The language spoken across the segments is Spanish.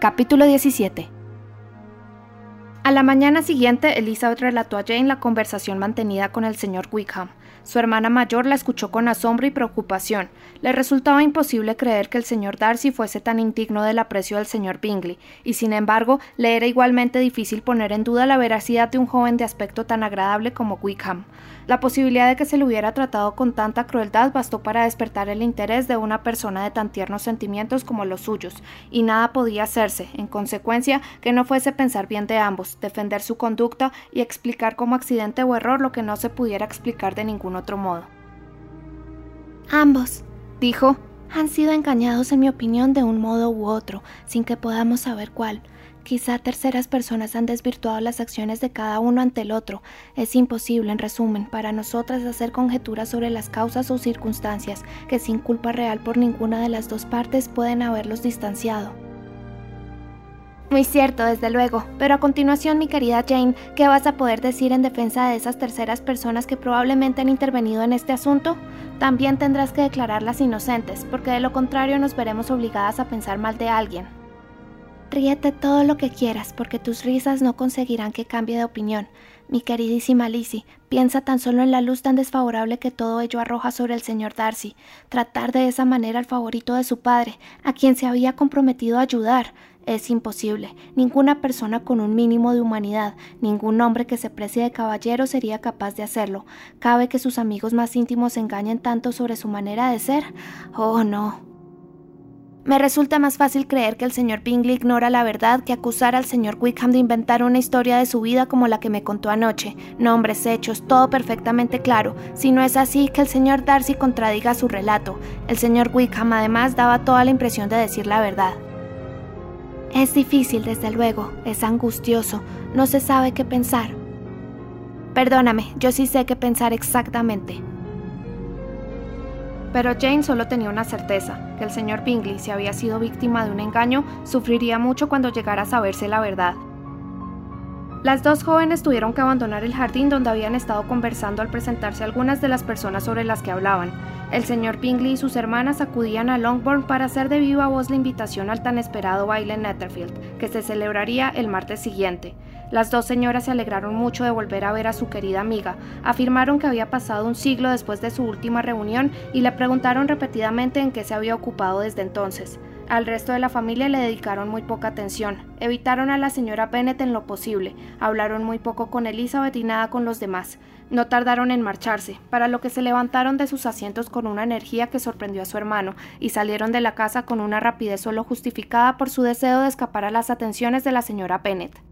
Capítulo 17 A la mañana siguiente, Elizabeth relató a Jane la conversación mantenida con el señor Wickham. Su hermana mayor la escuchó con asombro y preocupación. Le resultaba imposible creer que el señor Darcy fuese tan indigno del aprecio del señor Bingley, y sin embargo le era igualmente difícil poner en duda la veracidad de un joven de aspecto tan agradable como Wickham. La posibilidad de que se le hubiera tratado con tanta crueldad bastó para despertar el interés de una persona de tan tiernos sentimientos como los suyos, y nada podía hacerse, en consecuencia, que no fuese pensar bien de ambos, defender su conducta y explicar como accidente o error lo que no se pudiera explicar de ningún otro modo. Ambos, dijo, han sido engañados en mi opinión de un modo u otro, sin que podamos saber cuál. Quizá terceras personas han desvirtuado las acciones de cada uno ante el otro. Es imposible, en resumen, para nosotras hacer conjeturas sobre las causas o circunstancias que sin culpa real por ninguna de las dos partes pueden haberlos distanciado. Muy cierto, desde luego, pero a continuación, mi querida Jane, ¿qué vas a poder decir en defensa de esas terceras personas que probablemente han intervenido en este asunto? También tendrás que declararlas inocentes, porque de lo contrario nos veremos obligadas a pensar mal de alguien. Ríete todo lo que quieras, porque tus risas no conseguirán que cambie de opinión. Mi queridísima Lizzie, piensa tan solo en la luz tan desfavorable que todo ello arroja sobre el señor Darcy. Tratar de esa manera al favorito de su padre, a quien se había comprometido a ayudar, es imposible. Ninguna persona con un mínimo de humanidad, ningún hombre que se precie de caballero sería capaz de hacerlo. ¿Cabe que sus amigos más íntimos engañen tanto sobre su manera de ser? Oh, no. Me resulta más fácil creer que el señor Bingley ignora la verdad que acusar al señor Wickham de inventar una historia de su vida como la que me contó anoche. Nombres, hechos, todo perfectamente claro. Si no es así, que el señor Darcy contradiga su relato. El señor Wickham además daba toda la impresión de decir la verdad. Es difícil, desde luego, es angustioso, no se sabe qué pensar. Perdóname, yo sí sé qué pensar exactamente. Pero Jane solo tenía una certeza, que el señor Bingley, si había sido víctima de un engaño, sufriría mucho cuando llegara a saberse la verdad. Las dos jóvenes tuvieron que abandonar el jardín donde habían estado conversando al presentarse algunas de las personas sobre las que hablaban. El señor Bingley y sus hermanas acudían a Longbourn para hacer de viva voz la invitación al tan esperado baile en Netherfield, que se celebraría el martes siguiente. Las dos señoras se alegraron mucho de volver a ver a su querida amiga, afirmaron que había pasado un siglo después de su última reunión y le preguntaron repetidamente en qué se había ocupado desde entonces. Al resto de la familia le dedicaron muy poca atención, evitaron a la señora Bennet en lo posible, hablaron muy poco con Elizabeth y nada con los demás. No tardaron en marcharse, para lo que se levantaron de sus asientos con una energía que sorprendió a su hermano y salieron de la casa con una rapidez solo justificada por su deseo de escapar a las atenciones de la señora Bennet.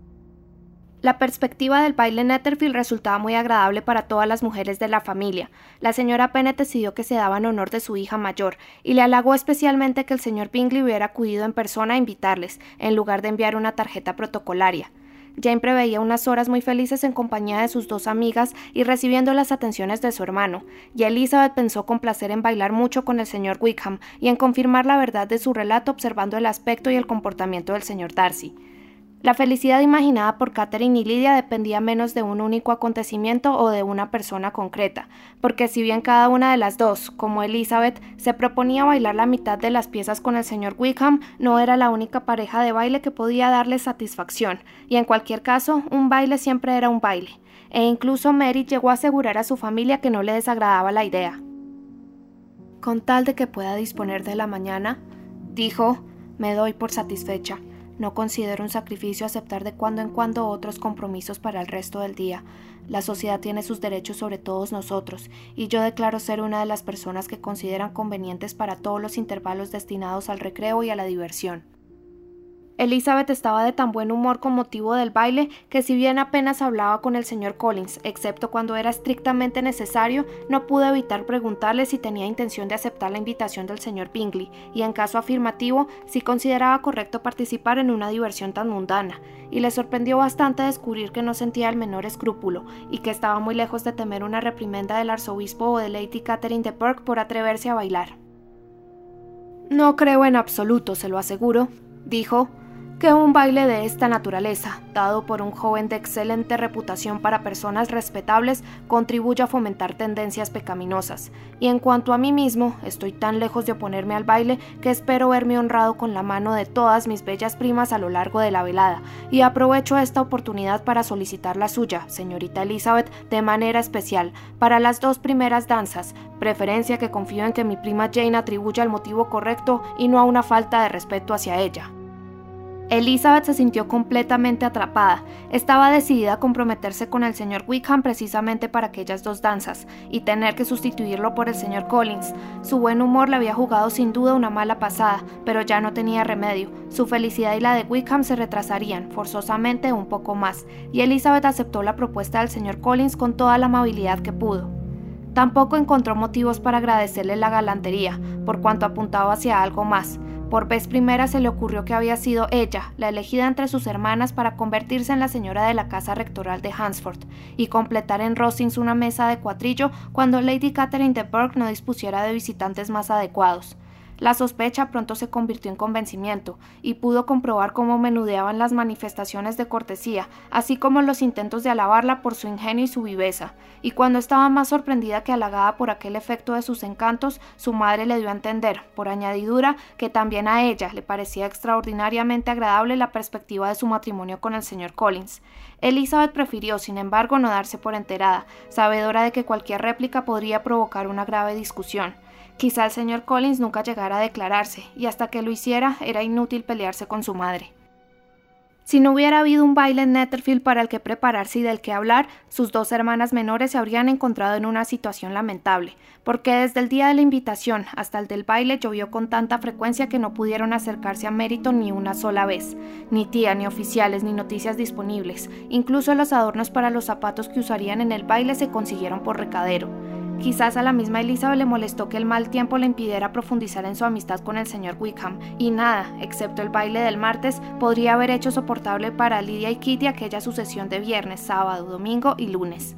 La perspectiva del baile en resultaba muy agradable para todas las mujeres de la familia. La señora Bennet decidió que se daba en honor de su hija mayor, y le halagó especialmente que el señor Bingley hubiera acudido en persona a invitarles, en lugar de enviar una tarjeta protocolaria. Jane preveía unas horas muy felices en compañía de sus dos amigas y recibiendo las atenciones de su hermano, y Elizabeth pensó con placer en bailar mucho con el señor Wickham y en confirmar la verdad de su relato observando el aspecto y el comportamiento del señor Darcy. La felicidad imaginada por Catherine y Lydia dependía menos de un único acontecimiento o de una persona concreta, porque si bien cada una de las dos, como Elizabeth, se proponía bailar la mitad de las piezas con el señor Wickham, no era la única pareja de baile que podía darle satisfacción, y en cualquier caso, un baile siempre era un baile, e incluso Mary llegó a asegurar a su familia que no le desagradaba la idea. Con tal de que pueda disponer de la mañana, dijo, me doy por satisfecha. No considero un sacrificio aceptar de cuando en cuando otros compromisos para el resto del día. La sociedad tiene sus derechos sobre todos nosotros, y yo declaro ser una de las personas que consideran convenientes para todos los intervalos destinados al recreo y a la diversión. Elizabeth estaba de tan buen humor con motivo del baile que si bien apenas hablaba con el señor Collins, excepto cuando era estrictamente necesario, no pudo evitar preguntarle si tenía intención de aceptar la invitación del señor Bingley, y en caso afirmativo, si consideraba correcto participar en una diversión tan mundana, y le sorprendió bastante descubrir que no sentía el menor escrúpulo, y que estaba muy lejos de temer una reprimenda del arzobispo o de Lady Catherine de Perk por atreverse a bailar. No creo en absoluto, se lo aseguro, dijo, que un baile de esta naturaleza, dado por un joven de excelente reputación para personas respetables, contribuye a fomentar tendencias pecaminosas. Y en cuanto a mí mismo, estoy tan lejos de oponerme al baile que espero verme honrado con la mano de todas mis bellas primas a lo largo de la velada, y aprovecho esta oportunidad para solicitar la suya, señorita Elizabeth, de manera especial, para las dos primeras danzas, preferencia que confío en que mi prima Jane atribuya al motivo correcto y no a una falta de respeto hacia ella. Elizabeth se sintió completamente atrapada. Estaba decidida a comprometerse con el señor Wickham precisamente para aquellas dos danzas y tener que sustituirlo por el señor Collins. Su buen humor le había jugado sin duda una mala pasada, pero ya no tenía remedio. Su felicidad y la de Wickham se retrasarían, forzosamente, un poco más, y Elizabeth aceptó la propuesta del señor Collins con toda la amabilidad que pudo. Tampoco encontró motivos para agradecerle la galantería, por cuanto apuntaba hacia algo más. Por vez primera se le ocurrió que había sido ella, la elegida entre sus hermanas para convertirse en la señora de la casa rectoral de Hansford y completar en Rosings una mesa de cuatrillo cuando Lady Catherine de Burke no dispusiera de visitantes más adecuados. La sospecha pronto se convirtió en convencimiento y pudo comprobar cómo menudeaban las manifestaciones de cortesía, así como los intentos de alabarla por su ingenio y su viveza. Y cuando estaba más sorprendida que halagada por aquel efecto de sus encantos, su madre le dio a entender, por añadidura, que también a ella le parecía extraordinariamente agradable la perspectiva de su matrimonio con el señor Collins. Elizabeth prefirió, sin embargo, no darse por enterada, sabedora de que cualquier réplica podría provocar una grave discusión. Quizá el señor Collins nunca llegara a declararse, y hasta que lo hiciera era inútil pelearse con su madre. Si no hubiera habido un baile en Netherfield para el que prepararse y del que hablar, sus dos hermanas menores se habrían encontrado en una situación lamentable, porque desde el día de la invitación hasta el del baile llovió con tanta frecuencia que no pudieron acercarse a Mérito ni una sola vez, ni tía, ni oficiales, ni noticias disponibles. Incluso los adornos para los zapatos que usarían en el baile se consiguieron por recadero. Quizás a la misma Elizabeth le molestó que el mal tiempo le impidiera profundizar en su amistad con el señor Wickham, y nada, excepto el baile del martes, podría haber hecho soportable para Lydia y Kitty aquella sucesión de viernes, sábado, domingo y lunes.